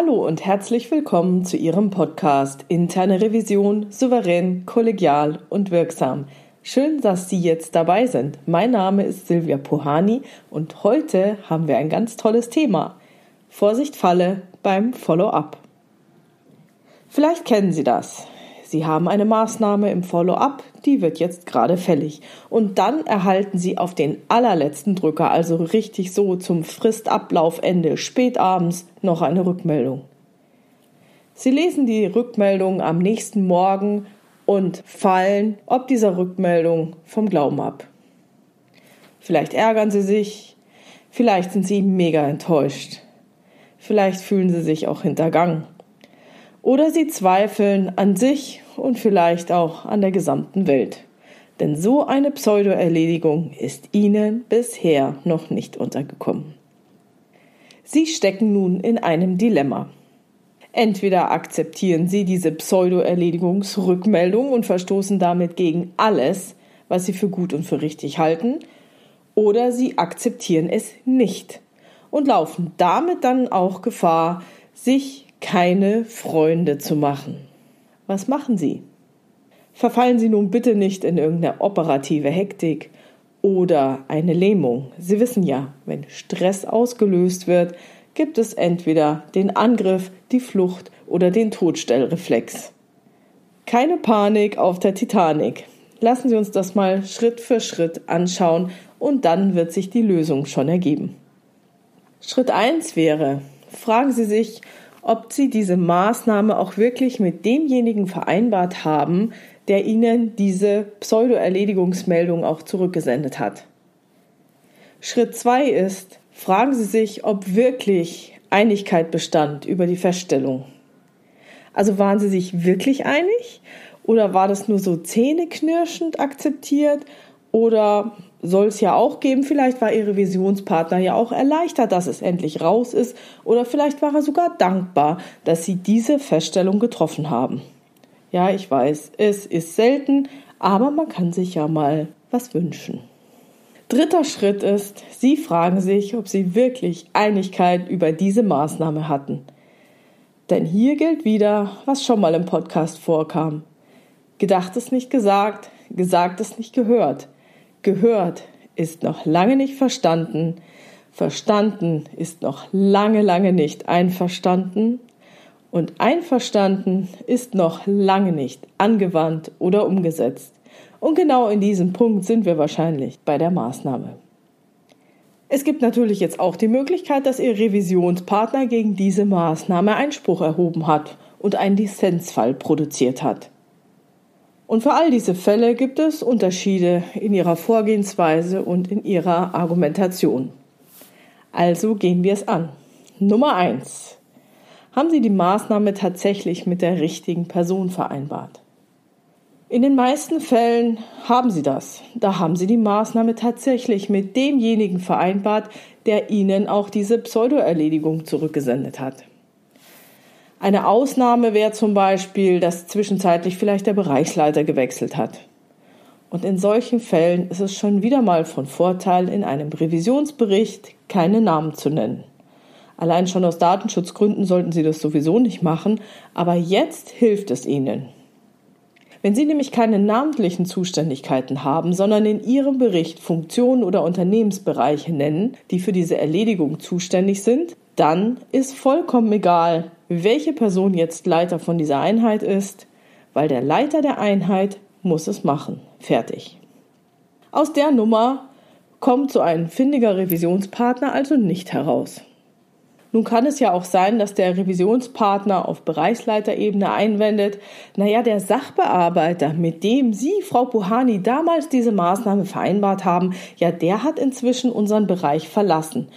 Hallo und herzlich willkommen zu Ihrem Podcast Interne Revision souverän, kollegial und wirksam. Schön, dass Sie jetzt dabei sind. Mein Name ist Silvia Puhani und heute haben wir ein ganz tolles Thema. Vorsicht Falle beim Follow-up. Vielleicht kennen Sie das. Sie haben eine Maßnahme im Follow-up, die wird jetzt gerade fällig. Und dann erhalten Sie auf den allerletzten Drücker, also richtig so zum Fristablaufende, spät abends, noch eine Rückmeldung. Sie lesen die Rückmeldung am nächsten Morgen und fallen ob dieser Rückmeldung vom Glauben ab. Vielleicht ärgern Sie sich, vielleicht sind Sie mega enttäuscht, vielleicht fühlen Sie sich auch hintergangen oder sie zweifeln an sich und vielleicht auch an der gesamten Welt. Denn so eine Pseudo-Erledigung ist ihnen bisher noch nicht untergekommen. Sie stecken nun in einem Dilemma. Entweder akzeptieren sie diese Pseudo-Erledigungsrückmeldung und verstoßen damit gegen alles, was sie für gut und für richtig halten, oder sie akzeptieren es nicht und laufen damit dann auch Gefahr, sich keine Freunde zu machen. Was machen Sie? Verfallen Sie nun bitte nicht in irgendeine operative Hektik oder eine Lähmung. Sie wissen ja, wenn Stress ausgelöst wird, gibt es entweder den Angriff, die Flucht oder den Todstellreflex. Keine Panik auf der Titanic. Lassen Sie uns das mal Schritt für Schritt anschauen und dann wird sich die Lösung schon ergeben. Schritt 1 wäre, fragen Sie sich, ob sie diese Maßnahme auch wirklich mit demjenigen vereinbart haben, der ihnen diese Pseudo-Erledigungsmeldung auch zurückgesendet hat. Schritt zwei ist, fragen Sie sich, ob wirklich Einigkeit bestand über die Feststellung. Also waren Sie sich wirklich einig oder war das nur so zähneknirschend akzeptiert oder soll es ja auch geben. Vielleicht war ihr Revisionspartner ja auch erleichtert, dass es endlich raus ist. Oder vielleicht war er sogar dankbar, dass sie diese Feststellung getroffen haben. Ja, ich weiß, es ist selten, aber man kann sich ja mal was wünschen. Dritter Schritt ist, Sie fragen sich, ob Sie wirklich Einigkeit über diese Maßnahme hatten. Denn hier gilt wieder, was schon mal im Podcast vorkam. Gedacht ist nicht gesagt, gesagt ist nicht gehört. Gehört ist noch lange nicht verstanden, verstanden ist noch lange, lange nicht einverstanden und einverstanden ist noch lange nicht angewandt oder umgesetzt. Und genau in diesem Punkt sind wir wahrscheinlich bei der Maßnahme. Es gibt natürlich jetzt auch die Möglichkeit, dass Ihr Revisionspartner gegen diese Maßnahme Einspruch erhoben hat und einen Lizenzfall produziert hat. Und für all diese Fälle gibt es Unterschiede in ihrer Vorgehensweise und in ihrer Argumentation. Also gehen wir es an. Nummer eins: Haben Sie die Maßnahme tatsächlich mit der richtigen Person vereinbart? In den meisten Fällen haben Sie das. Da haben Sie die Maßnahme tatsächlich mit demjenigen vereinbart, der Ihnen auch diese Pseudo-Erledigung zurückgesendet hat. Eine Ausnahme wäre zum Beispiel, dass zwischenzeitlich vielleicht der Bereichsleiter gewechselt hat. Und in solchen Fällen ist es schon wieder mal von Vorteil, in einem Revisionsbericht keine Namen zu nennen. Allein schon aus Datenschutzgründen sollten Sie das sowieso nicht machen, aber jetzt hilft es Ihnen. Wenn Sie nämlich keine namentlichen Zuständigkeiten haben, sondern in Ihrem Bericht Funktionen oder Unternehmensbereiche nennen, die für diese Erledigung zuständig sind, dann ist vollkommen egal, welche Person jetzt Leiter von dieser Einheit ist, weil der Leiter der Einheit muss es machen. Fertig. Aus der Nummer kommt so ein findiger Revisionspartner also nicht heraus. Nun kann es ja auch sein, dass der Revisionspartner auf Bereichsleiterebene einwendet, naja, der Sachbearbeiter, mit dem Sie, Frau Puhani, damals diese Maßnahme vereinbart haben, ja, der hat inzwischen unseren Bereich verlassen.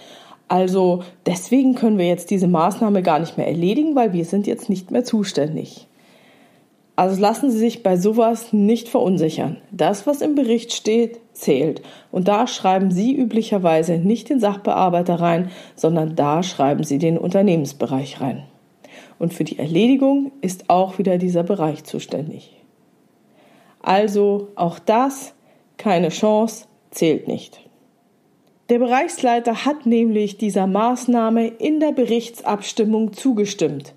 Also deswegen können wir jetzt diese Maßnahme gar nicht mehr erledigen, weil wir sind jetzt nicht mehr zuständig. Also lassen Sie sich bei sowas nicht verunsichern. Das, was im Bericht steht, zählt. Und da schreiben Sie üblicherweise nicht den Sachbearbeiter rein, sondern da schreiben Sie den Unternehmensbereich rein. Und für die Erledigung ist auch wieder dieser Bereich zuständig. Also auch das, keine Chance, zählt nicht. Der Bereichsleiter hat nämlich dieser Maßnahme in der Berichtsabstimmung zugestimmt.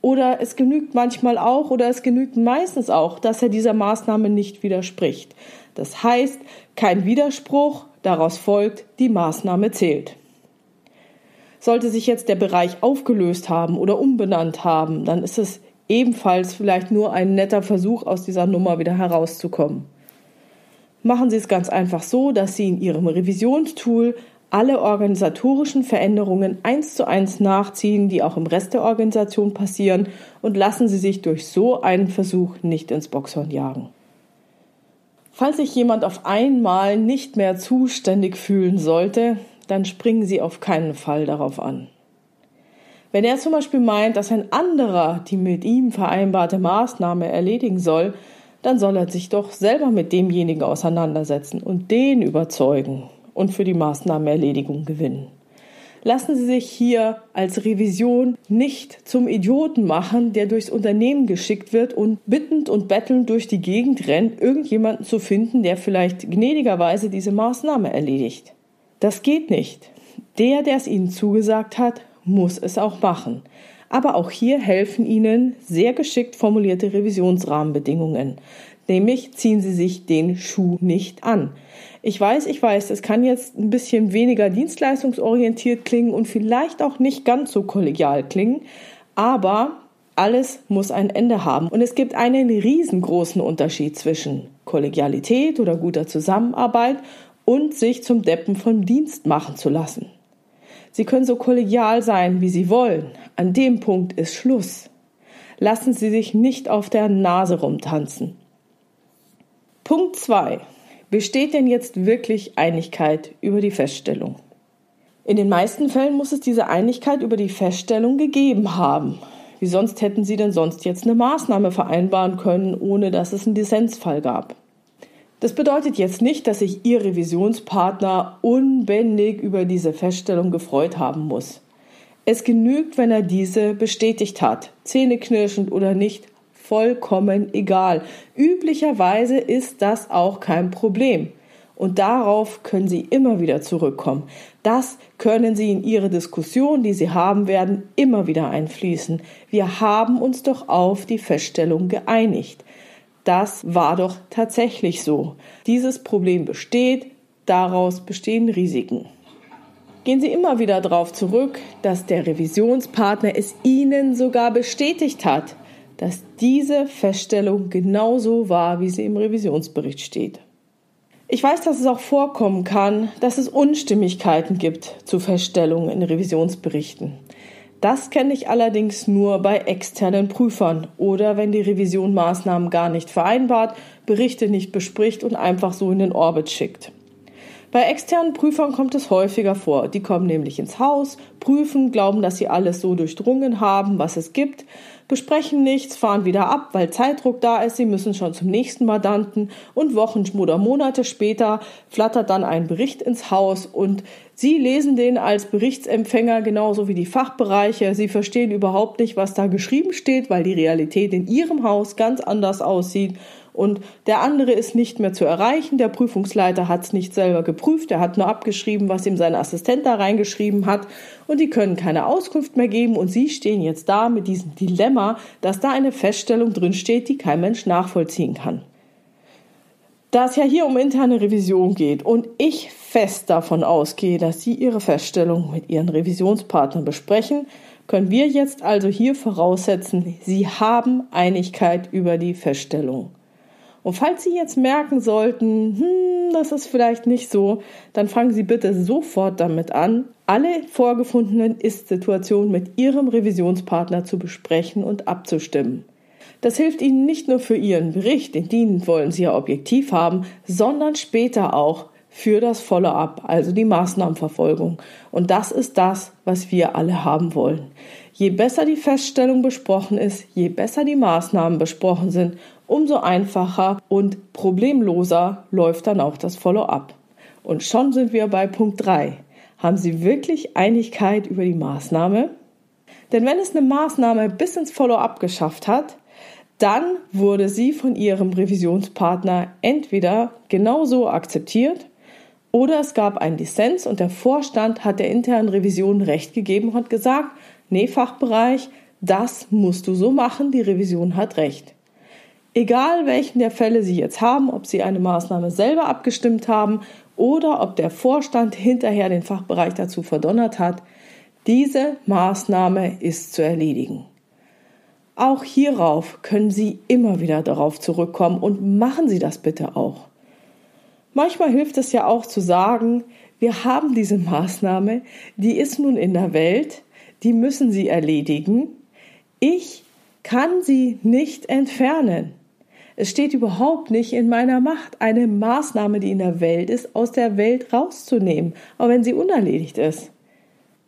Oder es genügt manchmal auch oder es genügt meistens auch, dass er dieser Maßnahme nicht widerspricht. Das heißt, kein Widerspruch, daraus folgt, die Maßnahme zählt. Sollte sich jetzt der Bereich aufgelöst haben oder umbenannt haben, dann ist es ebenfalls vielleicht nur ein netter Versuch, aus dieser Nummer wieder herauszukommen. Machen Sie es ganz einfach so, dass Sie in Ihrem Revisionstool alle organisatorischen Veränderungen eins zu eins nachziehen, die auch im Rest der Organisation passieren, und lassen Sie sich durch so einen Versuch nicht ins Boxhorn jagen. Falls sich jemand auf einmal nicht mehr zuständig fühlen sollte, dann springen Sie auf keinen Fall darauf an. Wenn er zum Beispiel meint, dass ein anderer die mit ihm vereinbarte Maßnahme erledigen soll, dann soll er sich doch selber mit demjenigen auseinandersetzen und den überzeugen und für die Maßnahmenerledigung gewinnen. Lassen Sie sich hier als Revision nicht zum Idioten machen, der durchs Unternehmen geschickt wird und bittend und bettelnd durch die Gegend rennt, irgendjemanden zu finden, der vielleicht gnädigerweise diese Maßnahme erledigt. Das geht nicht. Der, der es Ihnen zugesagt hat, muss es auch machen. Aber auch hier helfen Ihnen sehr geschickt formulierte Revisionsrahmenbedingungen. Nämlich ziehen Sie sich den Schuh nicht an. Ich weiß, ich weiß, es kann jetzt ein bisschen weniger dienstleistungsorientiert klingen und vielleicht auch nicht ganz so kollegial klingen, aber alles muss ein Ende haben. Und es gibt einen riesengroßen Unterschied zwischen Kollegialität oder guter Zusammenarbeit und sich zum Deppen vom Dienst machen zu lassen. Sie können so kollegial sein, wie Sie wollen. An dem Punkt ist Schluss. Lassen Sie sich nicht auf der Nase rumtanzen. Punkt 2. Besteht denn jetzt wirklich Einigkeit über die Feststellung? In den meisten Fällen muss es diese Einigkeit über die Feststellung gegeben haben. Wie sonst hätten Sie denn sonst jetzt eine Maßnahme vereinbaren können, ohne dass es einen Dissensfall gab? Das bedeutet jetzt nicht, dass sich Ihr Revisionspartner unbändig über diese Feststellung gefreut haben muss. Es genügt, wenn er diese bestätigt hat, zähneknirschend oder nicht, vollkommen egal. Üblicherweise ist das auch kein Problem. Und darauf können Sie immer wieder zurückkommen. Das können Sie in Ihre Diskussion, die Sie haben werden, immer wieder einfließen. Wir haben uns doch auf die Feststellung geeinigt. Das war doch tatsächlich so. Dieses Problem besteht, daraus bestehen Risiken. Gehen Sie immer wieder darauf zurück, dass der Revisionspartner es Ihnen sogar bestätigt hat, dass diese Feststellung genauso war, wie sie im Revisionsbericht steht. Ich weiß, dass es auch vorkommen kann, dass es Unstimmigkeiten gibt zu Feststellungen in Revisionsberichten. Das kenne ich allerdings nur bei externen Prüfern oder wenn die Revision Maßnahmen gar nicht vereinbart, Berichte nicht bespricht und einfach so in den Orbit schickt. Bei externen Prüfern kommt es häufiger vor. Die kommen nämlich ins Haus, prüfen, glauben, dass sie alles so durchdrungen haben, was es gibt, besprechen nichts, fahren wieder ab, weil Zeitdruck da ist, sie müssen schon zum nächsten Mandanten und Wochen oder Monate später flattert dann ein Bericht ins Haus. Und Sie lesen den als Berichtsempfänger genauso wie die Fachbereiche. Sie verstehen überhaupt nicht, was da geschrieben steht, weil die Realität in Ihrem Haus ganz anders aussieht und der andere ist nicht mehr zu erreichen. Der Prüfungsleiter hat es nicht selber geprüft, er hat nur abgeschrieben, was ihm sein Assistent da reingeschrieben hat und die können keine Auskunft mehr geben und Sie stehen jetzt da mit diesem Dilemma, dass da eine Feststellung drinsteht, die kein Mensch nachvollziehen kann. Da es ja hier um interne Revision geht und ich fest davon ausgehe, dass Sie Ihre Feststellung mit Ihren Revisionspartnern besprechen, können wir jetzt also hier voraussetzen, Sie haben Einigkeit über die Feststellung. Und falls Sie jetzt merken sollten, hm, das ist vielleicht nicht so, dann fangen Sie bitte sofort damit an, alle vorgefundenen Ist-Situationen mit Ihrem Revisionspartner zu besprechen und abzustimmen. Das hilft Ihnen nicht nur für Ihren Bericht, den wollen Sie ja objektiv haben, sondern später auch für das Follow-up, also die Maßnahmenverfolgung. Und das ist das, was wir alle haben wollen. Je besser die Feststellung besprochen ist, je besser die Maßnahmen besprochen sind, umso einfacher und problemloser läuft dann auch das Follow-up. Und schon sind wir bei Punkt 3. Haben Sie wirklich Einigkeit über die Maßnahme? Denn wenn es eine Maßnahme bis ins Follow-up geschafft hat, dann wurde sie von Ihrem Revisionspartner entweder genauso akzeptiert Oder es gab einen Dissens und der Vorstand hat der internen Revision Recht gegeben und hat gesagt, nee, Fachbereich, das musst du so machen, die Revision hat Recht. Egal welchen der Fälle Sie jetzt haben, ob Sie eine Maßnahme selber abgestimmt haben oder ob der Vorstand hinterher den Fachbereich dazu verdonnert hat, diese Maßnahme ist zu erledigen. Auch hierauf können Sie immer wieder darauf zurückkommen und machen Sie das bitte auch. Manchmal hilft es ja auch zu sagen, wir haben diese Maßnahme, die ist nun in der Welt, die müssen Sie erledigen. Ich kann sie nicht entfernen. Es steht überhaupt nicht in meiner Macht, eine Maßnahme, die in der Welt ist, aus der Welt rauszunehmen, auch wenn sie unerledigt ist.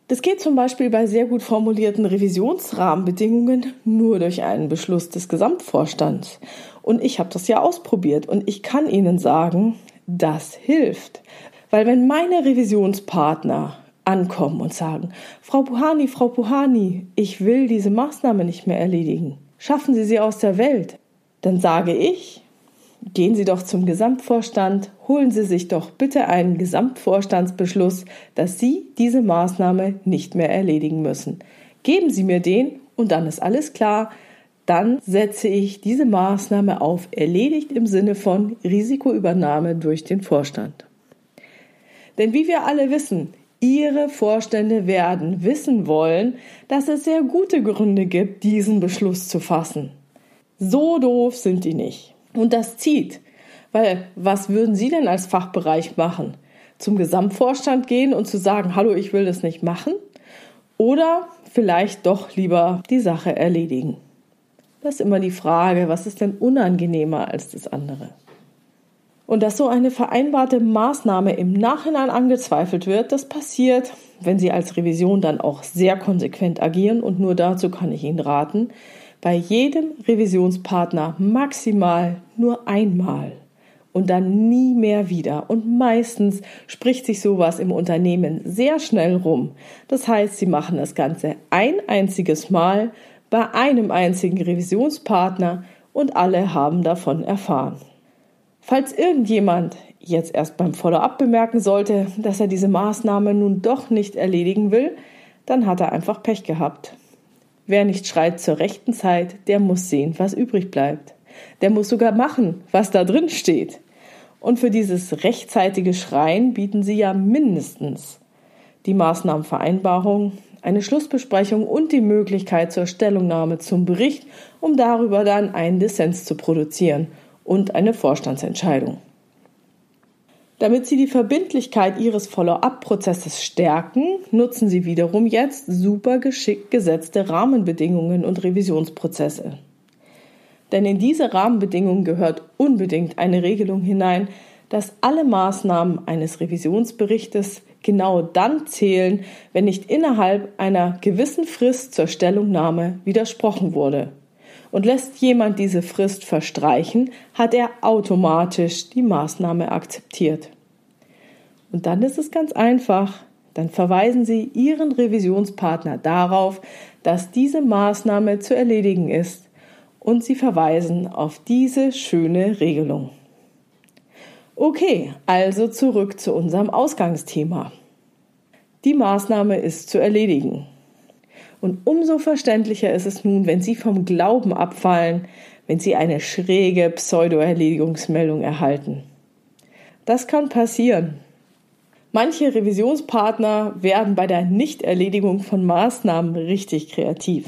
Das geht zum Beispiel bei sehr gut formulierten Revisionsrahmenbedingungen nur durch einen Beschluss des Gesamtvorstands. Und ich habe das ja ausprobiert und ich kann Ihnen sagen, das hilft. Weil wenn meine Revisionspartner ankommen und sagen, Frau Puhani, Frau Puhani, ich will diese Maßnahme nicht mehr erledigen, schaffen Sie sie aus der Welt, dann sage ich, gehen Sie doch zum Gesamtvorstand, holen Sie sich doch bitte einen Gesamtvorstandsbeschluss, dass Sie diese Maßnahme nicht mehr erledigen müssen. Geben Sie mir den und dann ist alles klar, dann setze ich diese Maßnahme auf erledigt im Sinne von Risikoübernahme durch den Vorstand. Denn wie wir alle wissen, Ihre Vorstände werden wissen wollen, dass es sehr gute Gründe gibt, diesen Beschluss zu fassen. So doof sind die nicht. Und das zieht. Weil was würden Sie denn als Fachbereich machen? Zum Gesamtvorstand gehen und zu sagen, hallo, ich will das nicht machen? Oder vielleicht doch lieber die Sache erledigen? Das ist immer die Frage, was ist denn unangenehmer als das andere? Und dass so eine vereinbarte Maßnahme im Nachhinein angezweifelt wird, das passiert, wenn Sie als Revision dann auch sehr konsequent agieren und nur dazu kann ich Ihnen raten, bei jedem Revisionspartner maximal nur einmal und dann nie mehr wieder. Und meistens spricht sich sowas im Unternehmen sehr schnell rum. Das heißt, Sie machen das Ganze ein einziges Mal bei einem einzigen Revisionspartner und alle haben davon erfahren. Falls irgendjemand jetzt erst beim Follow-up bemerken sollte, dass er diese Maßnahme nun doch nicht erledigen will, dann hat er einfach Pech gehabt. Wer nicht schreit zur rechten Zeit, der muss sehen, was übrig bleibt. Der muss sogar machen, was da drin steht. Und für dieses rechtzeitige Schreien bieten sie ja mindestens die Maßnahmenvereinbarung, eine Schlussbesprechung und die Möglichkeit zur Stellungnahme zum Bericht, um darüber dann einen Dissens zu produzieren und eine Vorstandsentscheidung. Damit Sie die Verbindlichkeit Ihres Follow-up-Prozesses stärken, nutzen Sie wiederum jetzt super geschickt gesetzte Rahmenbedingungen und Revisionsprozesse. Denn in diese Rahmenbedingungen gehört unbedingt eine Regelung hinein, dass alle Maßnahmen eines Revisionsberichtes genau dann zählen, wenn nicht innerhalb einer gewissen Frist zur Stellungnahme widersprochen wurde. Und lässt jemand diese Frist verstreichen, hat er automatisch die Maßnahme akzeptiert. Und dann ist es ganz einfach. Dann verweisen Sie Ihren Revisionspartner darauf, dass diese Maßnahme zu erledigen ist und Sie verweisen auf diese schöne Regelung. Okay, also zurück zu unserem Ausgangsthema. Die Maßnahme ist zu erledigen. Und umso verständlicher ist es nun, wenn Sie vom Glauben abfallen, wenn Sie eine schräge Pseudo-Erledigungsmeldung erhalten. Das kann passieren. Manche Revisionspartner werden bei der Nichterledigung von Maßnahmen richtig kreativ.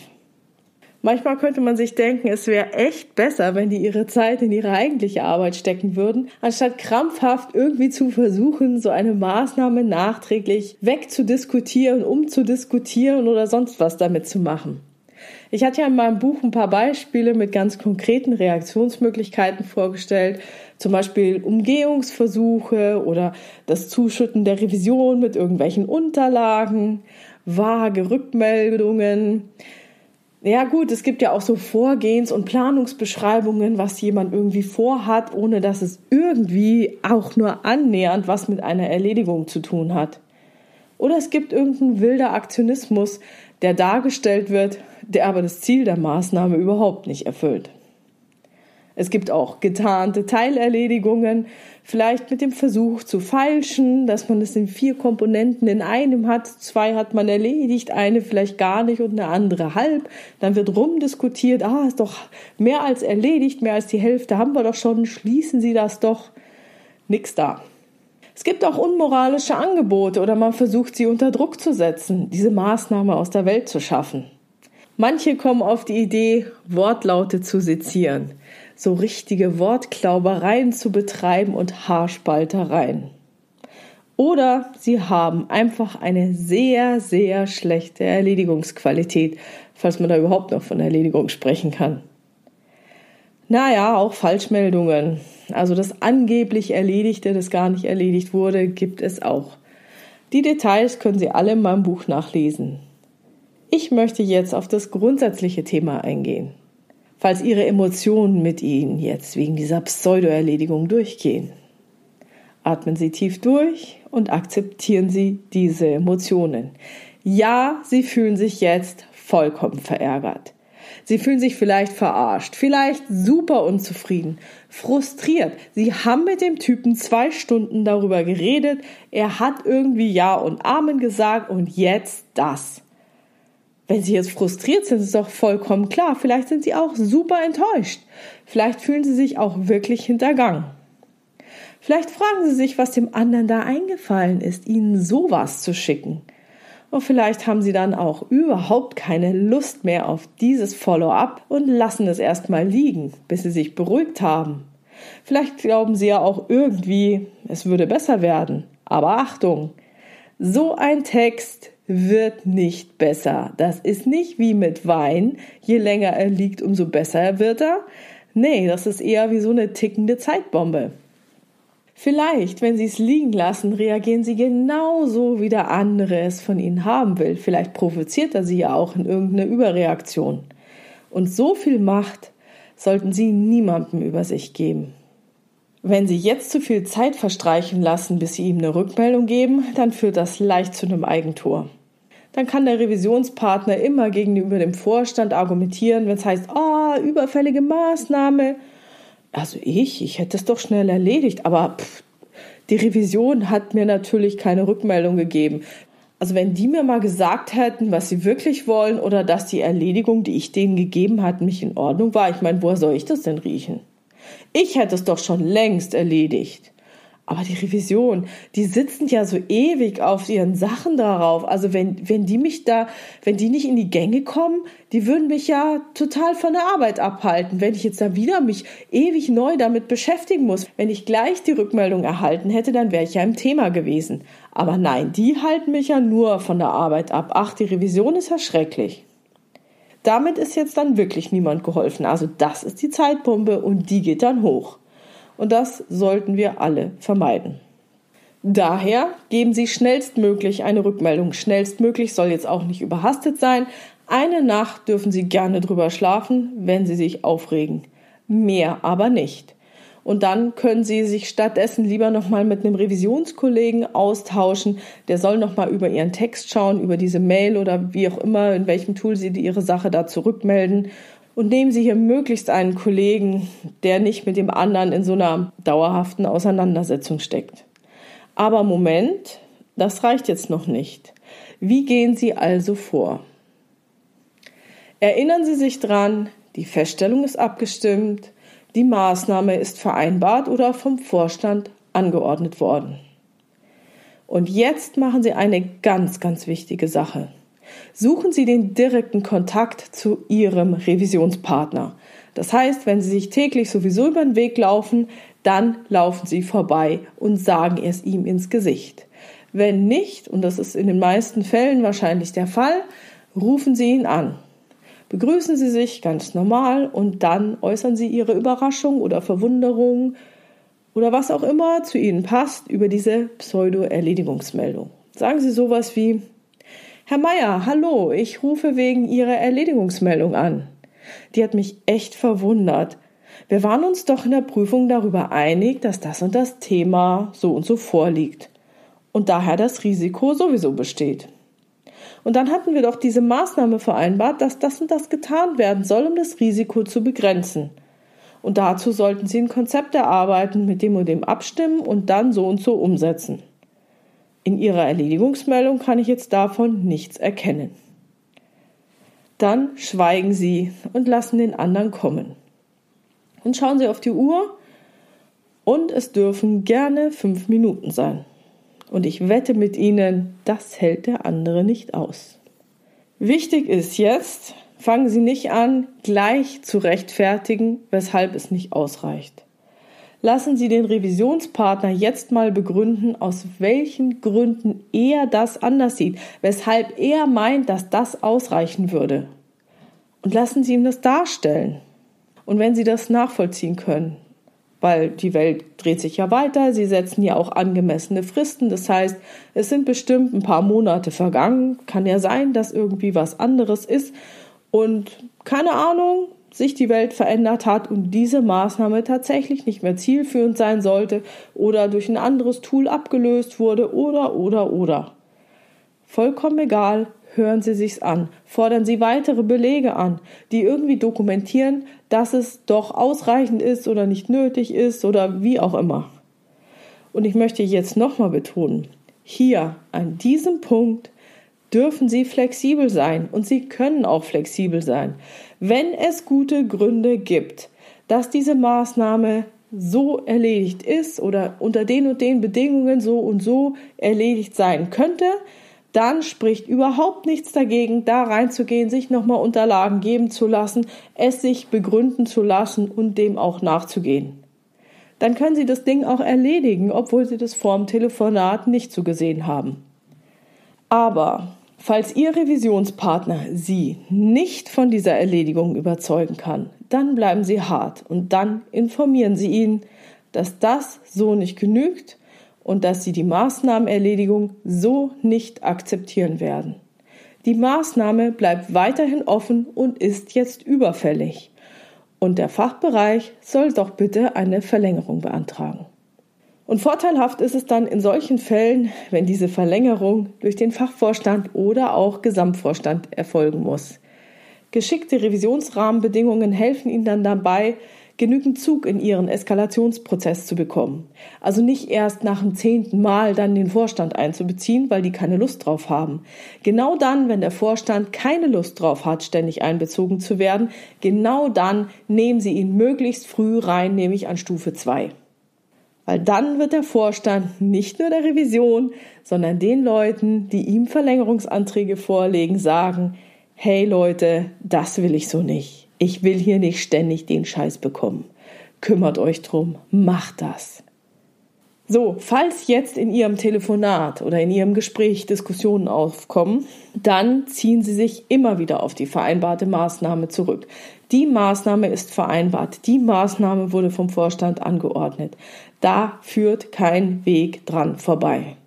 Manchmal könnte man sich denken, es wäre echt besser, wenn die ihre Zeit in ihre eigentliche Arbeit stecken würden, anstatt krampfhaft irgendwie zu versuchen, so eine Maßnahme nachträglich wegzudiskutieren, umzudiskutieren oder sonst was damit zu machen. Ich hatte ja in meinem Buch ein paar Beispiele mit ganz konkreten Reaktionsmöglichkeiten vorgestellt, zum Beispiel Umgehungsversuche oder das Zuschütten der Revision mit irgendwelchen Unterlagen, vage Rückmeldungen, ja gut, es gibt ja auch so Vorgehens- und Planungsbeschreibungen, was jemand irgendwie vorhat, ohne dass es irgendwie auch nur annähernd was mit einer Erledigung zu tun hat. Oder es gibt irgendeinen wilder Aktionismus, der dargestellt wird, der aber das Ziel der Maßnahme überhaupt nicht erfüllt. Es gibt auch getarnte Teilerledigungen, vielleicht mit dem Versuch zu feilschen, dass man es in vier Komponenten in einem hat. Zwei hat man erledigt, eine vielleicht gar nicht und eine andere halb. Dann wird rumdiskutiert, ah, ist doch mehr als erledigt, mehr als die Hälfte haben wir doch schon, schließen Sie das doch. Nix da. Es gibt auch unmoralische Angebote oder man versucht sie unter Druck zu setzen, diese Maßnahme aus der Welt zu schaffen. Manche kommen auf die Idee, Wortlaute zu sezieren so richtige Wortklaubereien zu betreiben und Haarspaltereien. Oder sie haben einfach eine sehr, sehr schlechte Erledigungsqualität, falls man da überhaupt noch von Erledigung sprechen kann. Naja, auch Falschmeldungen. Also das angeblich Erledigte, das gar nicht erledigt wurde, gibt es auch. Die Details können Sie alle in meinem Buch nachlesen. Ich möchte jetzt auf das grundsätzliche Thema eingehen falls Ihre Emotionen mit Ihnen jetzt wegen dieser Pseudo-Erledigung durchgehen. Atmen Sie tief durch und akzeptieren Sie diese Emotionen. Ja, Sie fühlen sich jetzt vollkommen verärgert. Sie fühlen sich vielleicht verarscht, vielleicht super unzufrieden, frustriert. Sie haben mit dem Typen zwei Stunden darüber geredet, er hat irgendwie Ja und Amen gesagt und jetzt das. Wenn Sie jetzt frustriert sind, ist doch vollkommen klar. Vielleicht sind Sie auch super enttäuscht. Vielleicht fühlen Sie sich auch wirklich hintergangen. Vielleicht fragen Sie sich, was dem anderen da eingefallen ist, Ihnen sowas zu schicken. Und vielleicht haben Sie dann auch überhaupt keine Lust mehr auf dieses Follow-up und lassen es erstmal liegen, bis Sie sich beruhigt haben. Vielleicht glauben Sie ja auch irgendwie, es würde besser werden. Aber Achtung! So ein Text wird nicht besser. Das ist nicht wie mit Wein. Je länger er liegt, umso besser wird er. Nee, das ist eher wie so eine tickende Zeitbombe. Vielleicht, wenn Sie es liegen lassen, reagieren Sie genauso, wie der andere es von Ihnen haben will. Vielleicht provoziert er Sie ja auch in irgendeine Überreaktion. Und so viel Macht sollten Sie niemandem über sich geben. Wenn Sie jetzt zu viel Zeit verstreichen lassen, bis Sie ihm eine Rückmeldung geben, dann führt das leicht zu einem Eigentor dann kann der Revisionspartner immer gegenüber dem Vorstand argumentieren, wenn es heißt, oh, überfällige Maßnahme. Also ich, ich hätte es doch schnell erledigt, aber pff, die Revision hat mir natürlich keine Rückmeldung gegeben. Also wenn die mir mal gesagt hätten, was sie wirklich wollen oder dass die Erledigung, die ich denen gegeben hat, nicht in Ordnung war, ich meine, woher soll ich das denn riechen? Ich hätte es doch schon längst erledigt. Aber die Revision, die sitzen ja so ewig auf ihren Sachen darauf. Also wenn, wenn die mich da, wenn die nicht in die Gänge kommen, die würden mich ja total von der Arbeit abhalten. Wenn ich jetzt da wieder mich ewig neu damit beschäftigen muss. Wenn ich gleich die Rückmeldung erhalten hätte, dann wäre ich ja im Thema gewesen. Aber nein, die halten mich ja nur von der Arbeit ab. Ach, die Revision ist ja schrecklich. Damit ist jetzt dann wirklich niemand geholfen. Also das ist die Zeitbombe und die geht dann hoch und das sollten wir alle vermeiden. Daher geben Sie schnellstmöglich eine Rückmeldung. Schnellstmöglich soll jetzt auch nicht überhastet sein. Eine Nacht dürfen Sie gerne drüber schlafen, wenn Sie sich aufregen. Mehr aber nicht. Und dann können Sie sich stattdessen lieber nochmal mit einem Revisionskollegen austauschen. Der soll nochmal über Ihren Text schauen, über diese Mail oder wie auch immer, in welchem Tool Sie Ihre Sache da zurückmelden und nehmen Sie hier möglichst einen Kollegen, der nicht mit dem anderen in so einer dauerhaften Auseinandersetzung steckt. Aber Moment, das reicht jetzt noch nicht. Wie gehen Sie also vor? Erinnern Sie sich dran, die Feststellung ist abgestimmt, die Maßnahme ist vereinbart oder vom Vorstand angeordnet worden. Und jetzt machen Sie eine ganz, ganz wichtige Sache suchen Sie den direkten Kontakt zu Ihrem Revisionspartner. Das heißt, wenn Sie sich täglich sowieso über den Weg laufen, dann laufen Sie vorbei und sagen es ihm ins Gesicht. Wenn nicht, und das ist in den meisten Fällen wahrscheinlich der Fall, rufen Sie ihn an. Begrüßen Sie sich ganz normal und dann äußern Sie Ihre Überraschung oder Verwunderung oder was auch immer zu Ihnen passt über diese Pseudo-Erledigungsmeldung. Sagen Sie sowas wie, Herr Meier, hallo, ich rufe wegen Ihrer Erledigungsmeldung an. Die hat mich echt verwundert. Wir waren uns doch in der Prüfung darüber einig, dass das und das Thema so und so vorliegt und daher das Risiko sowieso besteht. Und dann hatten wir doch diese Maßnahme vereinbart, dass das und das getan werden soll, um das Risiko zu begrenzen. Und dazu sollten Sie ein Konzept erarbeiten, mit dem und dem abstimmen und dann so und so umsetzen. In Ihrer Erledigungsmeldung kann ich jetzt davon nichts erkennen. Dann schweigen Sie und lassen den anderen kommen. Und schauen Sie auf die Uhr und es dürfen gerne fünf Minuten sein. Und ich wette mit Ihnen, das hält der andere nicht aus. Wichtig ist jetzt, fangen Sie nicht an, gleich zu rechtfertigen, weshalb es nicht ausreicht. Lassen Sie den Revisionspartner jetzt mal begründen, aus welchen Gründen er das anders sieht, weshalb er meint, dass das ausreichen würde. Und lassen Sie ihm das darstellen. Und wenn Sie das nachvollziehen können, weil die Welt dreht sich ja weiter, Sie setzen ja auch angemessene Fristen, das heißt, es sind bestimmt ein paar Monate vergangen, kann ja sein, dass irgendwie was anderes ist und keine Ahnung, sich die Welt verändert hat und diese Maßnahme tatsächlich nicht mehr zielführend sein sollte oder durch ein anderes Tool abgelöst wurde oder oder oder. Vollkommen egal, hören Sie sich's an, fordern Sie weitere Belege an, die irgendwie dokumentieren, dass es doch ausreichend ist oder nicht nötig ist oder wie auch immer. Und ich möchte jetzt nochmal betonen, hier an diesem Punkt dürfen Sie flexibel sein und Sie können auch flexibel sein. Wenn es gute Gründe gibt, dass diese Maßnahme so erledigt ist oder unter den und den Bedingungen so und so erledigt sein könnte, dann spricht überhaupt nichts dagegen, da reinzugehen, sich nochmal Unterlagen geben zu lassen, es sich begründen zu lassen und dem auch nachzugehen. Dann können Sie das Ding auch erledigen, obwohl Sie das vorm Telefonat nicht so gesehen haben. Aber falls Ihr Revisionspartner Sie nicht von dieser Erledigung überzeugen kann, dann bleiben Sie hart und dann informieren Sie ihn, dass das so nicht genügt und dass sie die Maßnahmenerledigung so nicht akzeptieren werden. Die Maßnahme bleibt weiterhin offen und ist jetzt überfällig. Und der Fachbereich soll doch bitte eine Verlängerung beantragen. Und vorteilhaft ist es dann in solchen Fällen, wenn diese Verlängerung durch den Fachvorstand oder auch Gesamtvorstand erfolgen muss. Geschickte Revisionsrahmenbedingungen helfen Ihnen dann dabei, genügend Zug in ihren Eskalationsprozess zu bekommen. Also nicht erst nach dem zehnten Mal dann den Vorstand einzubeziehen, weil die keine Lust drauf haben. Genau dann, wenn der Vorstand keine Lust drauf hat, ständig einbezogen zu werden, genau dann nehmen Sie ihn möglichst früh rein, nämlich an Stufe zwei. Weil dann wird der Vorstand nicht nur der Revision, sondern den Leuten, die ihm Verlängerungsanträge vorlegen, sagen, hey Leute, das will ich so nicht. Ich will hier nicht ständig den Scheiß bekommen. Kümmert euch drum, macht das. So, falls jetzt in Ihrem Telefonat oder in Ihrem Gespräch Diskussionen aufkommen, dann ziehen Sie sich immer wieder auf die vereinbarte Maßnahme zurück. Die Maßnahme ist vereinbart. Die Maßnahme wurde vom Vorstand angeordnet. Da führt kein Weg dran vorbei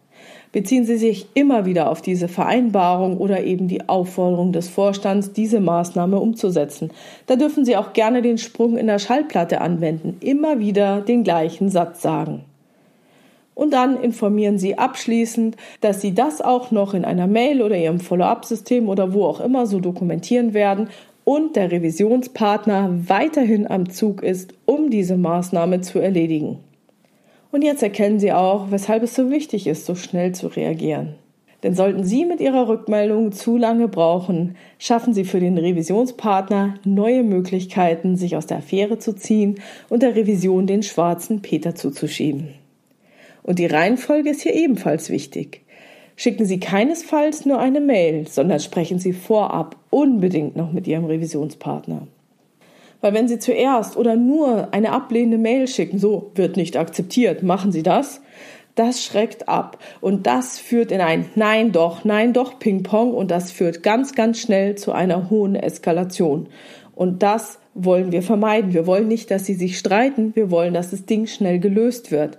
beziehen Sie sich immer wieder auf diese Vereinbarung oder eben die Aufforderung des Vorstands, diese Maßnahme umzusetzen. Da dürfen Sie auch gerne den Sprung in der Schallplatte anwenden, immer wieder den gleichen Satz sagen. Und dann informieren Sie abschließend, dass Sie das auch noch in einer Mail oder Ihrem Follow-up-System oder wo auch immer so dokumentieren werden und der Revisionspartner weiterhin am Zug ist, um diese Maßnahme zu erledigen. Und jetzt erkennen Sie auch, weshalb es so wichtig ist, so schnell zu reagieren. Denn sollten Sie mit Ihrer Rückmeldung zu lange brauchen, schaffen Sie für den Revisionspartner neue Möglichkeiten, sich aus der Affäre zu ziehen und der Revision den schwarzen Peter zuzuschieben. Und die Reihenfolge ist hier ebenfalls wichtig. Schicken Sie keinesfalls nur eine Mail, sondern sprechen Sie vorab unbedingt noch mit Ihrem Revisionspartner. Weil wenn Sie zuerst oder nur eine ablehnende Mail schicken, so wird nicht akzeptiert, machen Sie das, das schreckt ab. Und das führt in ein Nein doch, Nein doch Ping-Pong und das führt ganz, ganz schnell zu einer hohen Eskalation. Und das wollen wir vermeiden. Wir wollen nicht, dass Sie sich streiten, wir wollen, dass das Ding schnell gelöst wird.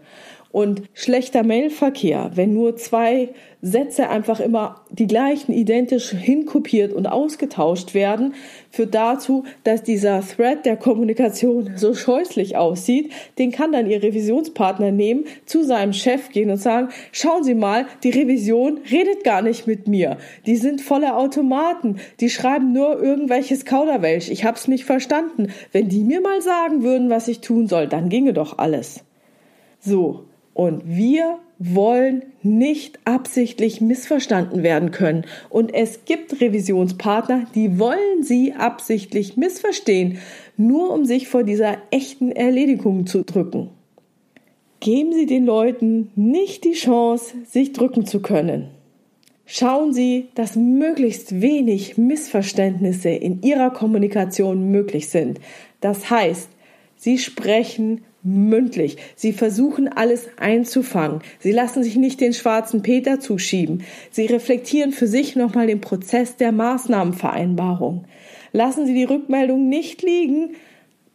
Und schlechter Mailverkehr, wenn nur zwei Sätze einfach immer die gleichen identisch hinkopiert und ausgetauscht werden, führt dazu, dass dieser Thread der Kommunikation so scheußlich aussieht. Den kann dann Ihr Revisionspartner nehmen, zu seinem Chef gehen und sagen, schauen Sie mal, die Revision redet gar nicht mit mir. Die sind voller Automaten. Die schreiben nur irgendwelches Kauderwelsch. Ich hab's nicht verstanden. Wenn die mir mal sagen würden, was ich tun soll, dann ginge doch alles. So. Und wir wollen nicht absichtlich missverstanden werden können. Und es gibt Revisionspartner, die wollen sie absichtlich missverstehen, nur um sich vor dieser echten Erledigung zu drücken. Geben Sie den Leuten nicht die Chance, sich drücken zu können. Schauen Sie, dass möglichst wenig Missverständnisse in Ihrer Kommunikation möglich sind. Das heißt, Sie sprechen mündlich. Sie versuchen alles einzufangen. Sie lassen sich nicht den schwarzen Peter zuschieben. Sie reflektieren für sich nochmal den Prozess der Maßnahmenvereinbarung. Lassen Sie die Rückmeldung nicht liegen.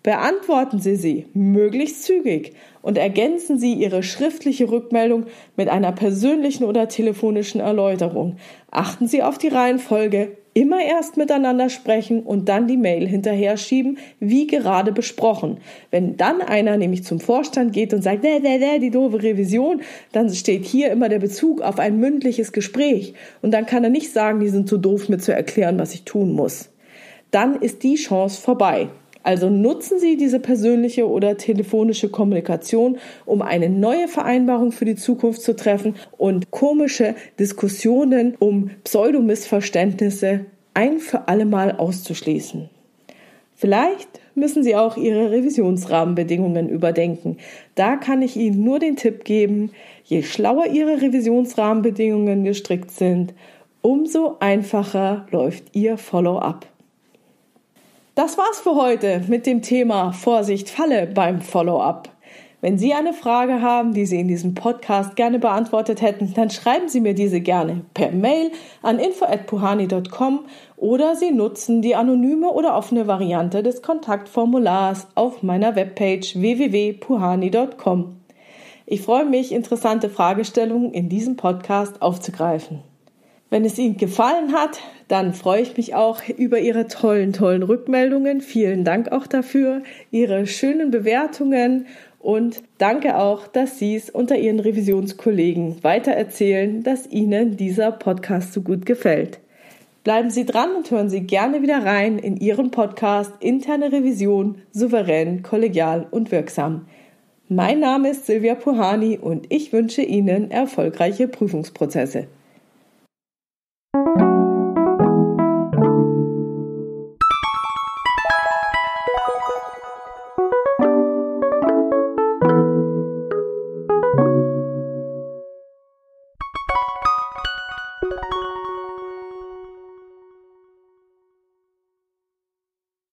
Beantworten Sie sie möglichst zügig und ergänzen Sie Ihre schriftliche Rückmeldung mit einer persönlichen oder telefonischen Erläuterung. Achten Sie auf die Reihenfolge, immer erst miteinander sprechen und dann die Mail hinterher schieben, wie gerade besprochen. Wenn dann einer nämlich zum Vorstand geht und sagt, dä, dä, dä, die doofe Revision, dann steht hier immer der Bezug auf ein mündliches Gespräch und dann kann er nicht sagen, die sind zu doof, mir zu erklären, was ich tun muss. Dann ist die Chance vorbei. Also nutzen Sie diese persönliche oder telefonische Kommunikation, um eine neue Vereinbarung für die Zukunft zu treffen und komische Diskussionen um Pseudomissverständnisse ein für alle Mal auszuschließen. Vielleicht müssen Sie auch Ihre Revisionsrahmenbedingungen überdenken. Da kann ich Ihnen nur den Tipp geben, je schlauer Ihre Revisionsrahmenbedingungen gestrickt sind, umso einfacher läuft Ihr Follow-up. Das war's für heute mit dem Thema Vorsicht Falle beim Follow-up. Wenn Sie eine Frage haben, die Sie in diesem Podcast gerne beantwortet hätten, dann schreiben Sie mir diese gerne per Mail an info@puhani.com oder Sie nutzen die anonyme oder offene Variante des Kontaktformulars auf meiner Webpage www.puhani.com. Ich freue mich, interessante Fragestellungen in diesem Podcast aufzugreifen. Wenn es Ihnen gefallen hat, dann freue ich mich auch über Ihre tollen, tollen Rückmeldungen. Vielen Dank auch dafür, Ihre schönen Bewertungen und danke auch, dass Sie es unter Ihren Revisionskollegen weitererzählen, dass Ihnen dieser Podcast so gut gefällt. Bleiben Sie dran und hören Sie gerne wieder rein in Ihren Podcast Interne Revision souverän, kollegial und wirksam. Mein Name ist Silvia Puhani und ich wünsche Ihnen erfolgreiche Prüfungsprozesse.